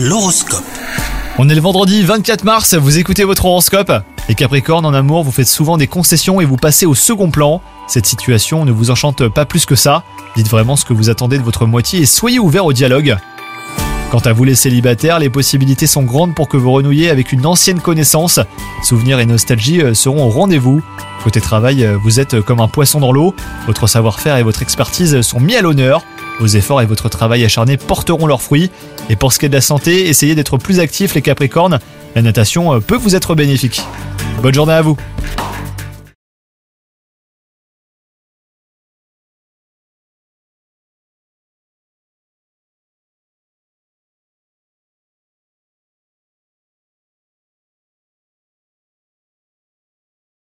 L'horoscope. On est le vendredi 24 mars, vous écoutez votre horoscope. Les Capricornes en amour, vous faites souvent des concessions et vous passez au second plan. Cette situation ne vous enchante pas plus que ça. Dites vraiment ce que vous attendez de votre moitié et soyez ouvert au dialogue. Quant à vous les célibataires, les possibilités sont grandes pour que vous renouiez avec une ancienne connaissance. Souvenirs et nostalgie euh, seront au rendez-vous. Côté travail, euh, vous êtes comme un poisson dans l'eau. Votre savoir-faire et votre expertise sont mis à l'honneur. Vos efforts et votre travail acharné porteront leurs fruits. Et pour ce qui est de la santé, essayez d'être plus actifs les Capricornes. La natation euh, peut vous être bénéfique. Bonne journée à vous